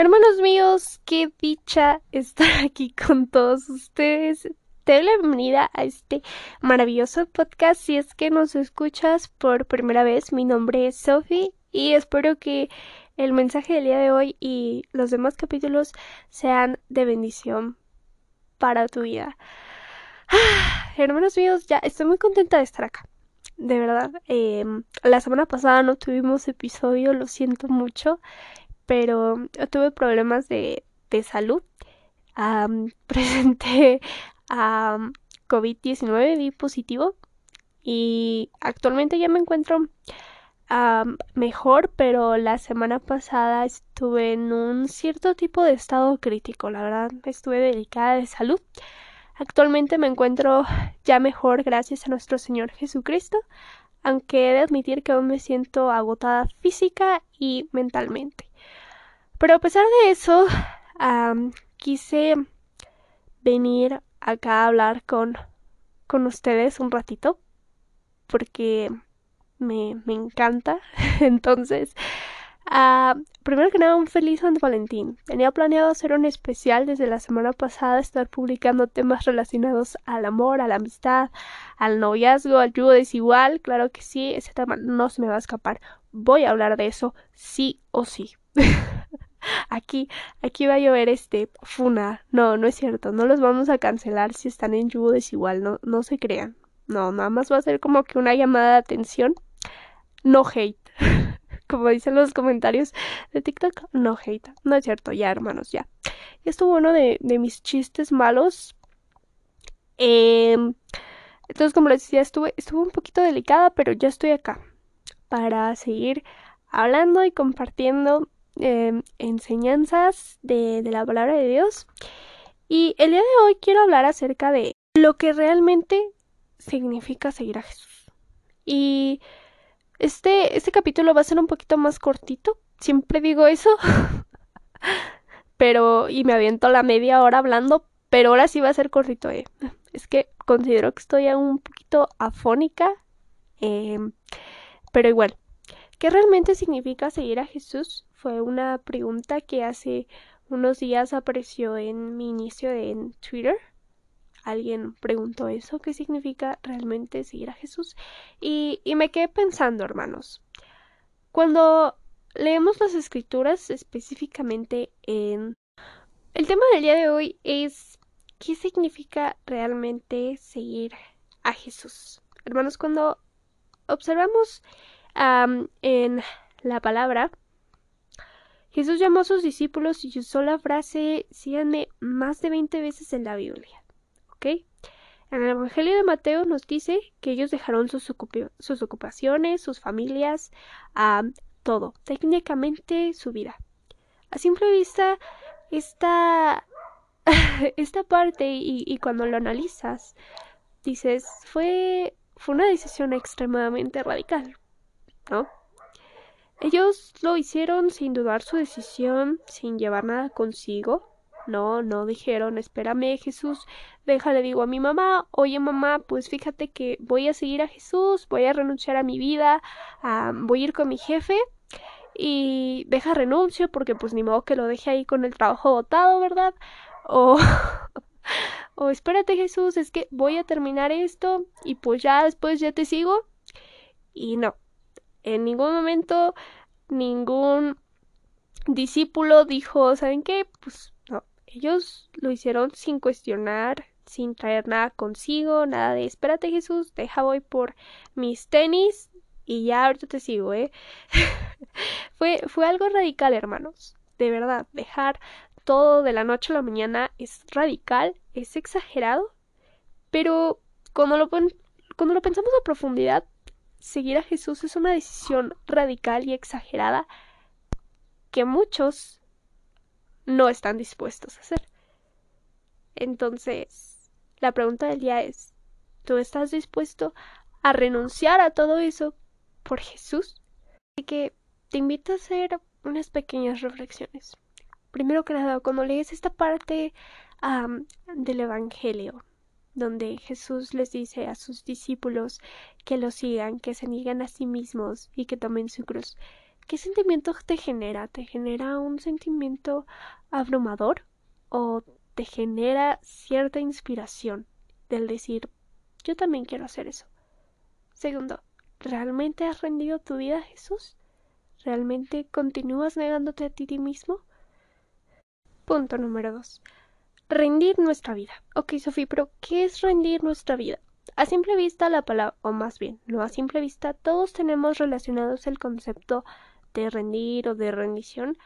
Hermanos míos, qué dicha estar aquí con todos ustedes. Te doy la bienvenida a este maravilloso podcast. Si es que nos escuchas por primera vez, mi nombre es Sophie y espero que el mensaje del día de hoy y los demás capítulos sean de bendición para tu vida. hermanos míos, ya estoy muy contenta de estar acá. De verdad, em, la semana pasada no tuvimos episodio, lo siento mucho pero tuve problemas de, salud. presenté a COVID-19, di positivo y actualmente ya me encuentro mejor, pero la semana pasada estuve en un cierto tipo de estado crítico, la verdad estuve delicada de salud. Actualmente me encuentro ya mejor gracias a nuestro Señor Jesucristo, aunque he de admitir que aún me siento agotada física y mentalmente. Pero a pesar de eso, quise venir acá a hablar con, con ustedes un ratito porque me, me encanta. Entonces, uh, primero que nada, un feliz San Valentín. Tenía planeado hacer un especial desde la semana pasada, estar publicando temas relacionados al amor, a la amistad, al noviazgo, al yugo desigual. Claro que sí, ese tema no se me va a escapar. Voy a hablar de eso sí o sí. aquí, aquí va a llover este funa. No, no es cierto. No los vamos a cancelar si están en yugo desigual. No, no se crean. No, nada más va a ser como que una llamada de atención. No hate. como dicen los comentarios de TikTok, no hate. No es cierto, ya hermanos, ya. Esto bueno de, de mis chistes malos. Em, entonces, como les decía, estuve, estuve un poquito delicada, pero ya estoy acá para seguir hablando y compartiendo Em, enseñanzas de, la palabra de Dios. Y el día de hoy quiero hablar acerca de lo que realmente significa seguir a Jesús. Y este, este capítulo va a ser un poquito más cortito. Siempre digo eso. pero, y me aviento la media hora hablando, pero ahora sí va a ser cortito. Eh. Es que considero que estoy un poquito afónica. Em, pero igual, ¿qué realmente significa seguir a Jesús? Fue una pregunta que hace unos días apareció en mi inicio en Twitter. Alguien preguntó eso, ¿qué significa realmente seguir a Jesús? Y, y me quedé pensando, hermanos. Cuando leemos las escrituras específicamente en... El tema del día de hoy es ¿qué significa realmente seguir a Jesús? Hermanos, cuando observamos en la palabra, Jesús llamó a sus discípulos y usó la frase síganme más de 20 veces en la Biblia. ¿Ok? En el Evangelio de Mateo nos dice que ellos dejaron sus, ocupaciones, sus familias, todo, técnicamente su vida. A simple vista, esta, esta parte, y, y, cuando lo analizas, dices, fue, fue una decisión extremadamente radical, ¿no? Ellos lo hicieron sin dudar su decisión, sin llevar nada consigo. No, no dijeron, espérame Jesús, déjale digo a mi mamá, oye mamá, pues fíjate que voy a seguir a Jesús, voy a renunciar a mi vida, voy a ir con mi jefe y deja renuncio porque pues ni modo que lo deje ahí con el trabajo botado, ¿verdad? O, o espérate Jesús, es que voy a terminar esto y pues ya después ya te sigo. Y no, en ningún momento ningún discípulo dijo, ¿saben qué? Pues no, ellos lo hicieron sin cuestionar, sin traer nada consigo, nada de espérate Jesús, deja voy por mis tenis y ya ahorita te sigo, ¿eh? fue, fue algo radical, hermanos. De verdad, dejar todo de la noche a la mañana es radical, es exagerado, pero cuando lo, cuando lo pensamos a profundidad, seguir a Jesús es una decisión radical y exagerada que muchos no están dispuestos a hacer. Entonces, la pregunta del día es, ¿tú estás dispuesto a renunciar a todo eso por Jesús? Así que te invito a hacer unas pequeñas reflexiones. Primero que nada, cuando lees esta parte del Evangelio, donde Jesús les dice a sus discípulos que lo sigan, que se niegan a sí mismos y que tomen su cruz. ¿qué sentimiento te genera? ¿Te genera un sentimiento abrumador o te genera cierta inspiración del decir, yo también quiero hacer eso? Segundo, ¿realmente has rendido tu vida a Jesús? ¿Realmente continúas negándote a ti mismo? Punto número dos. Rendir nuestra vida. Ok, Sofía, pero ¿qué es rendir nuestra vida? A simple vista la palabra, o más bien, no a simple vista, todos tenemos relacionados el concepto de rendir o de rendición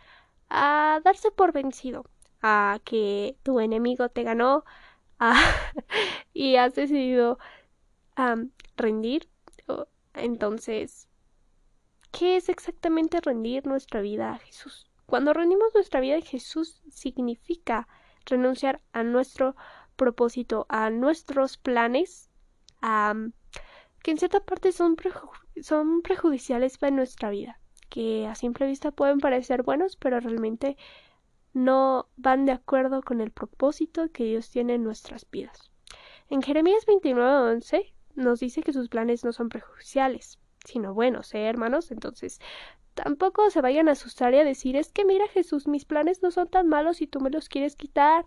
a darse por vencido, a que tu enemigo te ganó a, y has decidido rendir. Entonces, ¿qué es exactamente rendir nuestra vida a Jesús? Cuando rendimos nuestra vida a Jesús significa renunciar a nuestro propósito, a nuestros planes, que en cierta parte son, son prejudiciales para nuestra vida, que a simple vista pueden parecer buenos, pero realmente no van de acuerdo con el propósito que Dios tiene en nuestras vidas. En Jeremías 29:11 nos dice que sus planes no son prejudiciales, sino buenos, ¿eh, hermanos? Entonces, tampoco se vayan a asustar y a decir, es que mira Jesús, mis planes no son tan malos y tú me los quieres quitar,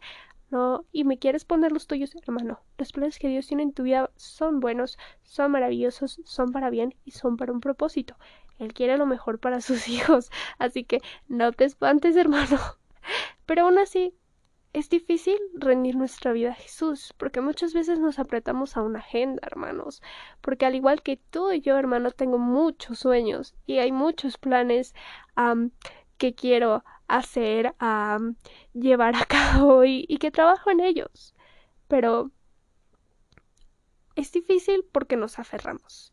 no, y me quieres poner los tuyos, hermano. Los planes que Dios tiene en tu vida son buenos, son maravillosos, son para bien y son para un propósito. Él quiere lo mejor para sus hijos, así que no te espantes, hermano. Pero aún así, es difícil rendir nuestra vida a Jesús, porque muchas veces nos apretamos a una agenda, hermanos, porque al igual que tú y yo, hermano, tengo muchos sueños y hay muchos planes que quiero hacer, llevar a cabo y, y que trabajo en ellos. Pero es difícil porque nos aferramos.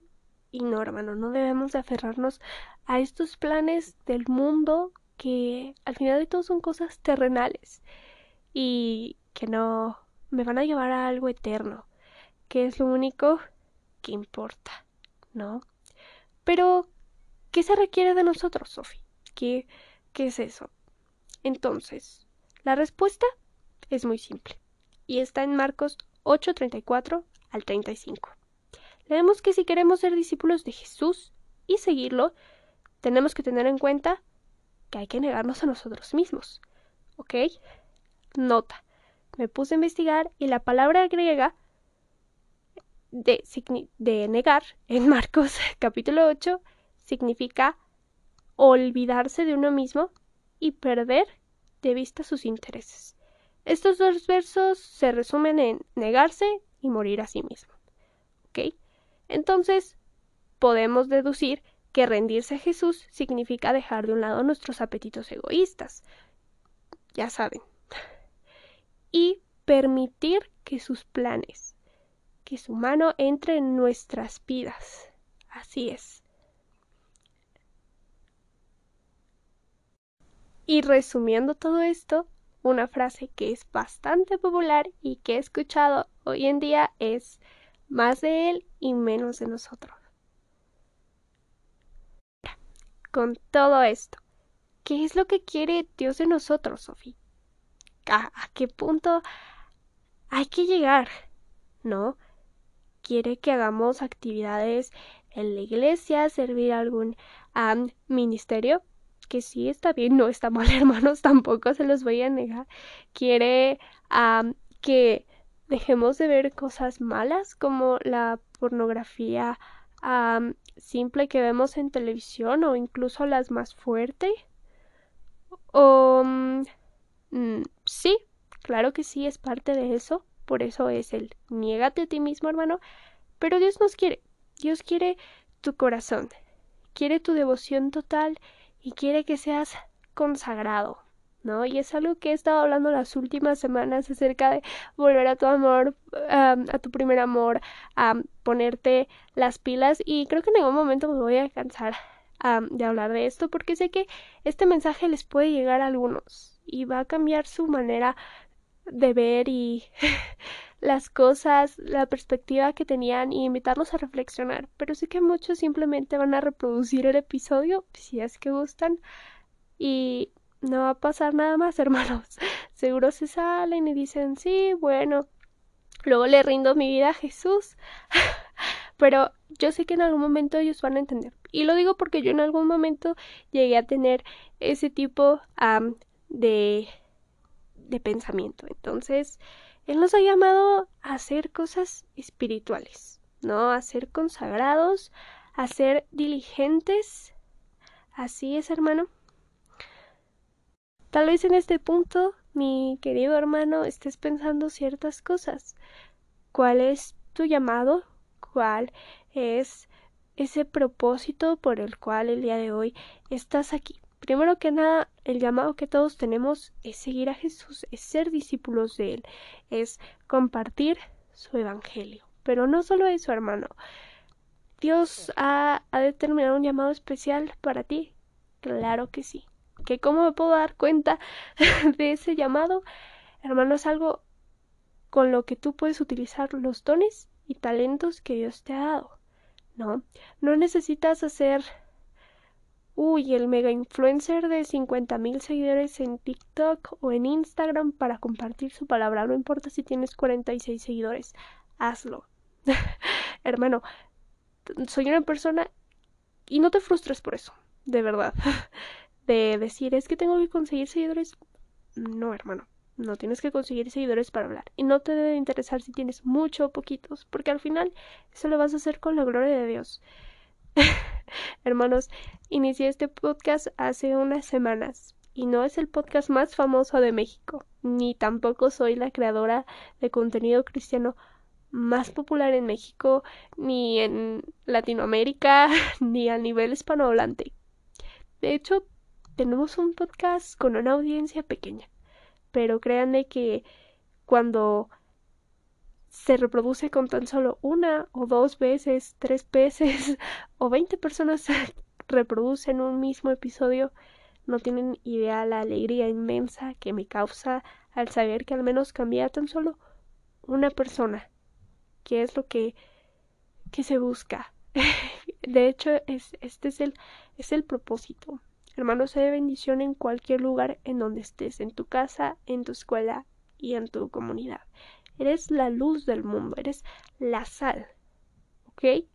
Y no, hermano, no debemos de aferrarnos a estos planes del mundo que al final de todo son cosas terrenales y que no me van a llevar a algo eterno, que es lo único que importa, ¿no? Pero, ¿qué se requiere de nosotros, Sophie? ¿Qué, ¿Qué es eso? Entonces, la respuesta es muy simple y está en Marcos 8:34 al 35. Leemos que si queremos ser discípulos de Jesús y seguirlo, tenemos que tener en cuenta que hay que negarnos a nosotros mismos. ¿Ok? Nota. Me puse a investigar y la palabra griega de, de negar en Marcos capítulo 8 significa olvidarse de uno mismo y perder de vista sus intereses. Estos dos versos se resumen en negarse y morir a sí mismo. ¿Ok? Entonces, podemos deducir que rendirse a Jesús significa dejar de un lado nuestros apetitos egoístas. Ya saben, y permitir que sus planes, que su mano entre en nuestras vidas. Así es. Y resumiendo todo esto, una frase que es bastante popular y que he escuchado hoy en día es más de él y menos de nosotros. Con todo esto, ¿qué es lo que quiere Dios de nosotros, Sofía? A, qué punto hay que llegar, ¿no? Quiere que hagamos actividades en la iglesia, servir algún ministerio, que sí está bien, no está mal, hermanos, tampoco se los voy a negar. Quiere que dejemos de ver cosas malas como la pornografía simple que vemos en televisión o incluso las más fuertes. O sí, claro que sí, es parte de eso. Por eso es el niégate a ti mismo, hermano. Pero Dios nos quiere. Dios quiere tu corazón. Quiere tu devoción total y quiere que seas consagrado. ¿no? Y es algo que he estado hablando las últimas semanas acerca de volver a tu amor, a tu primer amor, a ponerte las pilas y creo que en algún momento me voy a cansar de hablar de esto porque sé que este mensaje les puede llegar a algunos y va a cambiar su manera de ver y las cosas, la perspectiva que tenían y invitarlos a reflexionar. Pero sé que muchos simplemente van a reproducir el episodio si es que gustan y no va a pasar nada más, hermanos. Seguro se salen y dicen, sí, bueno, luego le rindo mi vida a Jesús. Pero yo sé que en algún momento ellos van a entender Y lo digo porque yo en algún momento llegué a tener ese tipo de, de pensamiento. Entonces, Él nos ha llamado a hacer cosas espirituales, ¿no? A ser consagrados, a ser diligentes. Así es, hermano. Tal vez en este punto, mi querido hermano, estés pensando ciertas cosas. ¿Cuál es tu llamado? ¿Cuál es ese propósito por el cual el día de hoy estás aquí. Primero que nada, el llamado que todos tenemos es seguir a Jesús, es ser discípulos de Él, es compartir su evangelio. Pero no solo eso, hermano. Dios ha, determinado un llamado especial para ti. Claro que sí. ¿Que cómo me puedo dar cuenta de ese llamado? Hermano, es algo con lo que tú puedes utilizar los dones talentos que Dios te ha dado. ¿no? No necesitas hacer, uy, el mega influencer de 50 mil seguidores en TikTok o en Instagram para compartir su palabra. No importa si tienes 46 seguidores, hazlo. Hermano, soy una persona y no te frustres por eso, de verdad. De decir, es que tengo que conseguir seguidores. No, hermano. No tienes que conseguir seguidores para hablar. Y no te debe interesar si tienes mucho o poquitos, porque al final eso lo vas a hacer con la gloria de Dios. Hermanos, inicié este podcast hace unas semanas y no es el podcast más famoso de México, ni tampoco soy la creadora de contenido cristiano más popular en México, ni en Latinoamérica, ni a nivel hispanohablante. De hecho, tenemos un podcast con una audiencia pequeña pero créanme que cuando se reproduce con tan solo una o dos veces, tres veces o veinte personas reproducen un mismo episodio, no tienen idea la alegría inmensa que me causa al saber que al menos cambia tan solo una persona, que es lo que, que se busca. De hecho, es, este es el, es el propósito. Hermano, sea de bendición en cualquier lugar en donde estés, en tu casa, en tu escuela y en tu comunidad. Eres la luz del mundo, eres la sal. ¿Ok?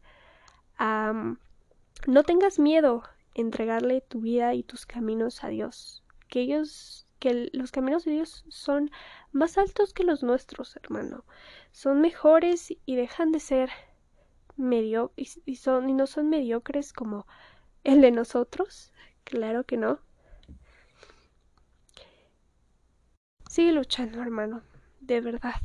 no tengas miedo entregarle tu vida y tus caminos a Dios. Que ellos, que los caminos de Dios son más altos que los nuestros, hermano. Son mejores y dejan de ser medio y, son y no son mediocres como el de nosotros, Claro que no. Sigue luchando, hermano. De verdad.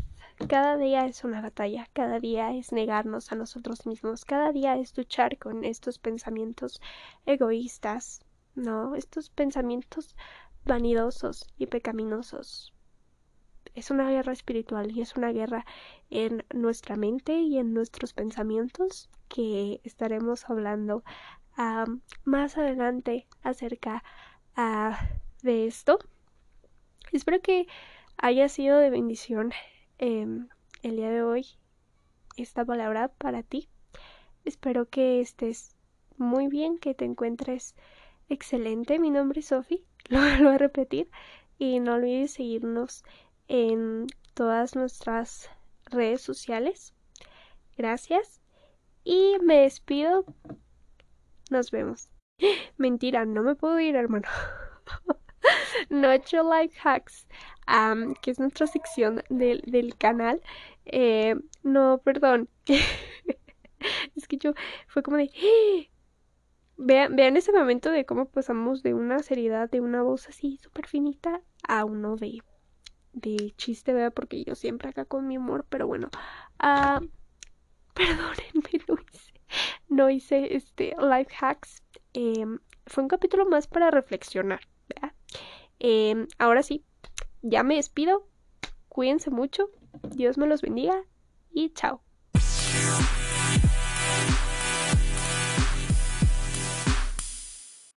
Cada día es una batalla, cada día es negarnos a nosotros mismos, cada día es luchar con estos pensamientos egoístas, ¿no? Estos pensamientos vanidosos y pecaminosos. Es una guerra espiritual y es una guerra en nuestra mente y en nuestros pensamientos que estaremos hablando más adelante acerca de esto. Espero que haya sido de bendición em, el día de hoy esta palabra para ti. Espero que estés muy bien, que te encuentres excelente. Mi nombre es Sofi, lo, voy a repetir. Y no olvides seguirnos en todas nuestras redes sociales. Gracias. Y me despido nos vemos. Mentira, no me puedo ir, hermano. Noche Life Hacks, que es nuestra sección del, del canal. Eh, no, perdón. es que yo fue como de... Vean, vean ese momento de cómo pasamos de una seriedad, de una voz así súper finita, a uno de, de chiste, ¿verdad? Porque yo siempre acá con mi humor, pero bueno. Uh, perdónenme, Luis no hice este life hacks. Em, fue un capítulo más para reflexionar. Em, ahora sí, ya me despido. Cuídense mucho. Dios me los bendiga y chao.